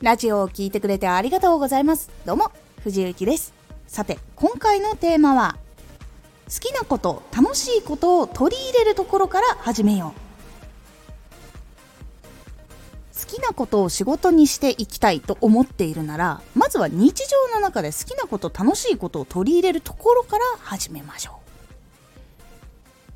ラジオを聴いてくれてありがとうございます。どうも藤幸です。さて今回のテーマは好きなこと楽しいことを取り入れるところから始めよう。好きなことを仕事にしていきたいと思っているならまずは日常の中で好きなこと楽しいことを取り入れるところから始めましょう。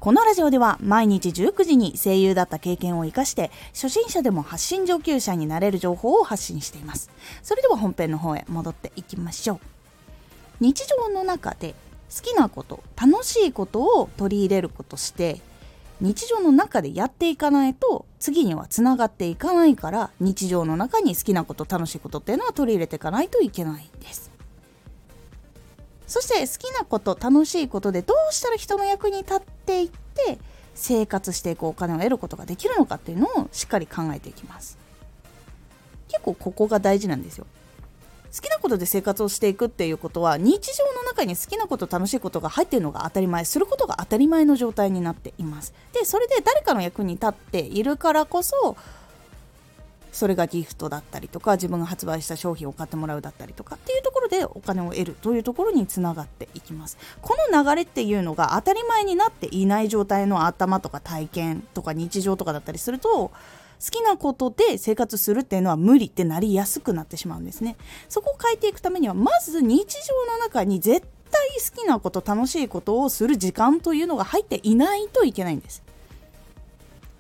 このラジオでは毎日19時に声優だった経験を生かして初心者でも発信上級者になれる情報を発信しています。それでは本編の方へ戻っていきましょう。日常の中で好きなこと楽しいことを取り入れることして日常の中でやっていかないと次にはつながっていかないから日常の中に好きなこと楽しいことっていうのは取り入れていかないといけないんです。そして好きなこと楽しいことでどうしたら人の役に立っていって生活していくお金を得ることができるのかっていうのをしっかり考えていきます。結構ここが大事なんですよ。好きなことで生活をしていくっていうことは日常の中に好きなこと楽しいことが入っているのが当たり前することが当たり前の状態になっています。でそれで誰かの役に立っているからこそそれがギフトだったりとか自分が発売した商品を買ってもらうだったりとかっていうところでお金を得るというところにつながっていきます。この流れっていうのが当たり前になっていない状態の頭とか体験とか日常とかだったりすると好きなことで生活するっていうのは無理ってなりやすくなってしまうんですね。そこを変えていくためにはまず日常の中に絶対好きなこと楽しいことをする時間というのが入っていないといけないんです。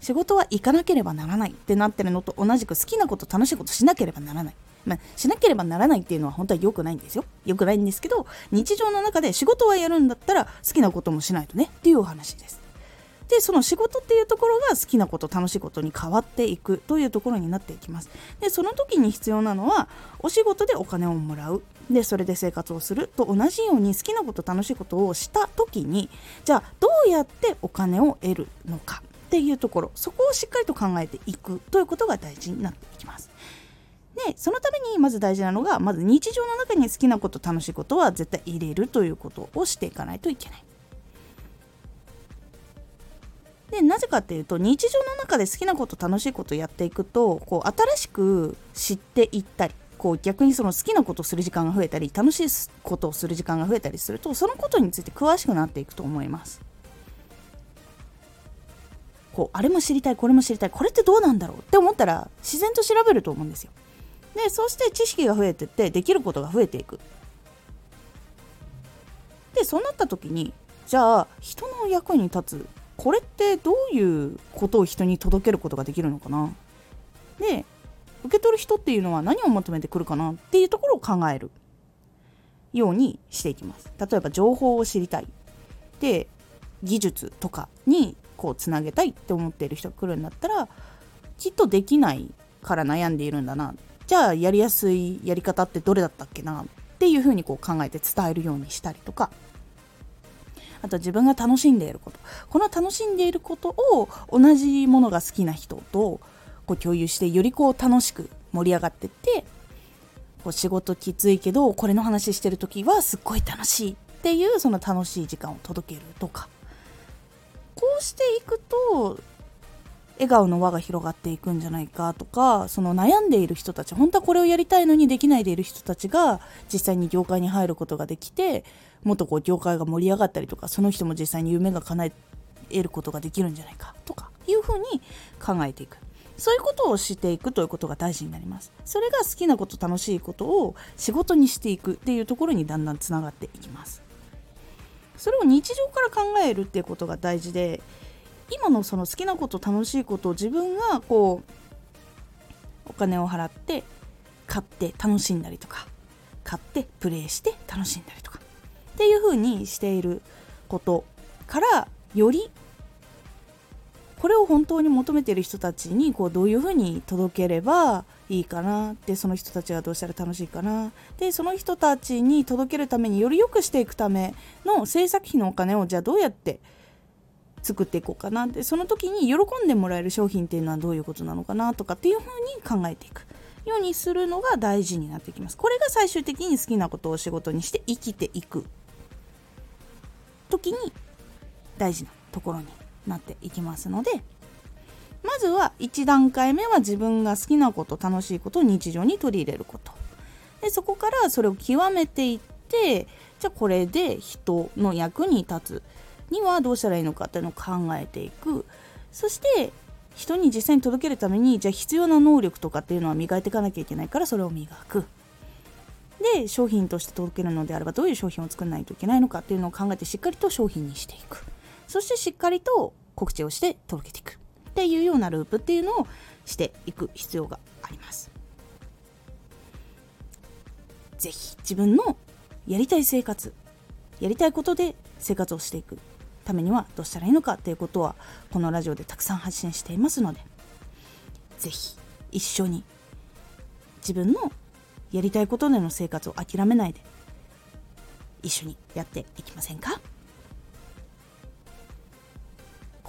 仕事は行かなければならないってなってるのと同じく好きなこと楽しいことしなければならない。まあ、しなければならないっていうのは本当は良くないんですよ。良くないんですけど、日常の中で仕事はやるんだったら好きなこともしないとねっていうお話です。で、その仕事っていうところが好きなこと、楽しいことに変わっていくというところになっていきます。で、その時に必要なのは、お仕事でお金をもらう。で、それで生活をすると同じように好きなこと、楽しいことをした時に、じゃあどうやってお金を得るのかっていうところそこをしっかりと考えていくということが大事になっていきます。でそのためにまず大事なのがまず日常の中に好きなこと楽しいことは絶対入れるということをしていかないといけない。でなぜかっていうと日常の中で好きなこと楽しいことやっていくとこう新しく知っていったりこう逆にその好きなことをする時間が増えたり楽しいことをする時間が増えたりするとそのことについて詳しくなっていくと思います。こうあれも知りたいこれも知りたいこれってどうなんだろうって思ったら自然と調べると思うんですよ。でそうして知識が増えてってできることが増えていく。でそうなった時にじゃあ人の役に立つこれってどういうことを人に届けることができるのかなで受け取る人っていうのは何を求めてくるかな？っていうところを考えるようにしていきます。例えば情報を知りたい。で技術とかにこうつなげたいって思っている人が来るんだったらきっとできないから悩んでいるんだな。じゃあやりやすいやり方ってどれだったっけなっていうふうにこう考えて伝えるようにしたりとか。あと自分が楽しんでいること。この楽しんでいることを同じものが好きな人とこう共有してよりこう楽しく盛り上がってってこう仕事きついけどこれの話してる時はすっごい楽しいっていうその楽しい時間を届けるとか。こうしていくと笑顔の輪が広がっていくんじゃないかとかその悩んでいる人たち本当はこれをやりたいのにできないでいる人たちが実際に業界に入ることができてもっとこう業界が盛り上がったりとかその人も実際に夢が叶えることができるんじゃないかとかいうふうに考えていく。そういうことをしていくということが大事になります。それが好きなこと楽しいことを仕事にしていくっていうところにだんだんつながっていきます。それを日常から考えるっていうことが大事で今のその好きなこと楽しいことを自分がこうお金を払って買って楽しんだりとか買ってプレイして楽しんだりとかっていう風にしていることからよりこれを本当に求めてる人たちにこうどういうふうに届ければいいかな。でその人たちがどうしたら楽しいかな。でその人たちに届けるためにより良くしていくための制作費のお金をじゃあどうやって作っていこうかな。でその時に喜んでもらえる商品っていうのはどういうことなのかなとかっていうふうに考えていく。ようにするのが大事になってきます。これが最終的に好きなことを仕事にして生きていく時に大事なところになっていきますのでまずは1段階目は自分が好きなこと楽しいことを日常に取り入れること。でそこからそれを極めていってじゃあこれで人の役に立つ。にはどうしたらいいのかっていうのを考えていく。そして人に実際に届けるためにじゃあ必要な能力とかっていうのは磨いていかなきゃいけないからそれを磨く。で商品として届けるのであればどういう商品を作らないといけないのかっていうのを考えてしっかりと商品にしていく。そしてしっかりと告知をして届けていくっていうようなループっていうのをしていく必要があります。是非自分のやりたい生活やりたいことで生活をしていくためにはどうしたらいいのかっていうことはこのラジオでたくさん発信していますので是非一緒に自分のやりたいことでの生活を諦めないで一緒にやっていきませんか？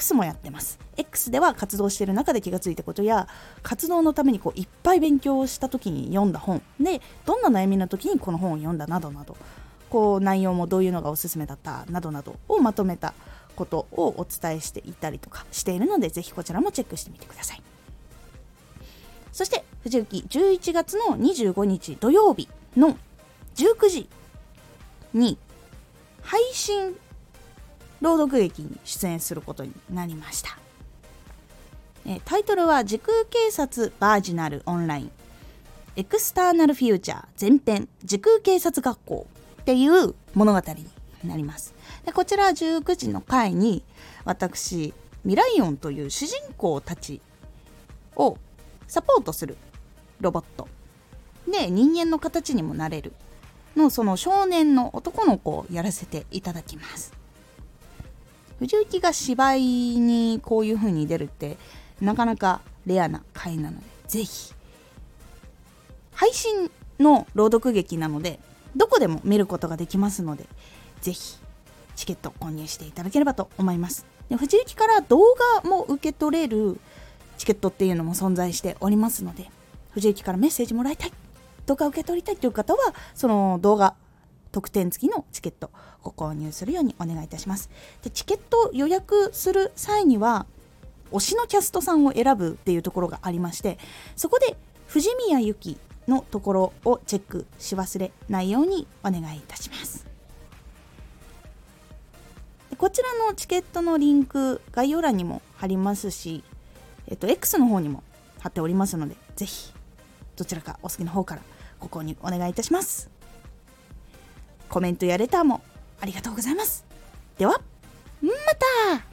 X もやってます。X では活動している中で気がついたことや活動のためにこういっぱい勉強した時に読んだ本。でどんな悩みの時にこの本を読んだなどなど。こう内容もどういうのがおすすめだったなどなどをまとめたことをお伝えしていたりとかしているのでぜひこちらもチェックしてみてください。そして藤雪11月の25日土曜日の19時に配信朗読劇に出演することになりました。タイトルは時空警察バージナルオンラインエクスターナルフューチャー前編時空警察学校っていう物語になります。でこちら19時の回に私ミライオンという主人公たちをサポートするロボットで人間の形にもなれるのその少年の男の子をやらせていただきます。藤雪が芝居にこういう風に出るってなかなかレアな回なのでぜひ配信の朗読劇なのでどこでも見ることができますのでぜひチケット購入していただければと思います。で藤雪から動画も受け取れるチケットっていうのも存在しておりますので藤雪からメッセージもらいたい動画受け取りたいという方はその動画特典付きのチケットご購入するようにお願いいたします。でチケット予約する際には推しのキャストさんを選ぶっていうところがありましてそこで藤宮由紀のところをチェックし忘れないようにお願いいたします。こちらのチケットのリンク概要欄にも貼りますし、えっと、X の方にも貼っておりますのでぜひどちらかお好きな方からご購入お願いいたします。コメントやレターもありがとうございます。では、また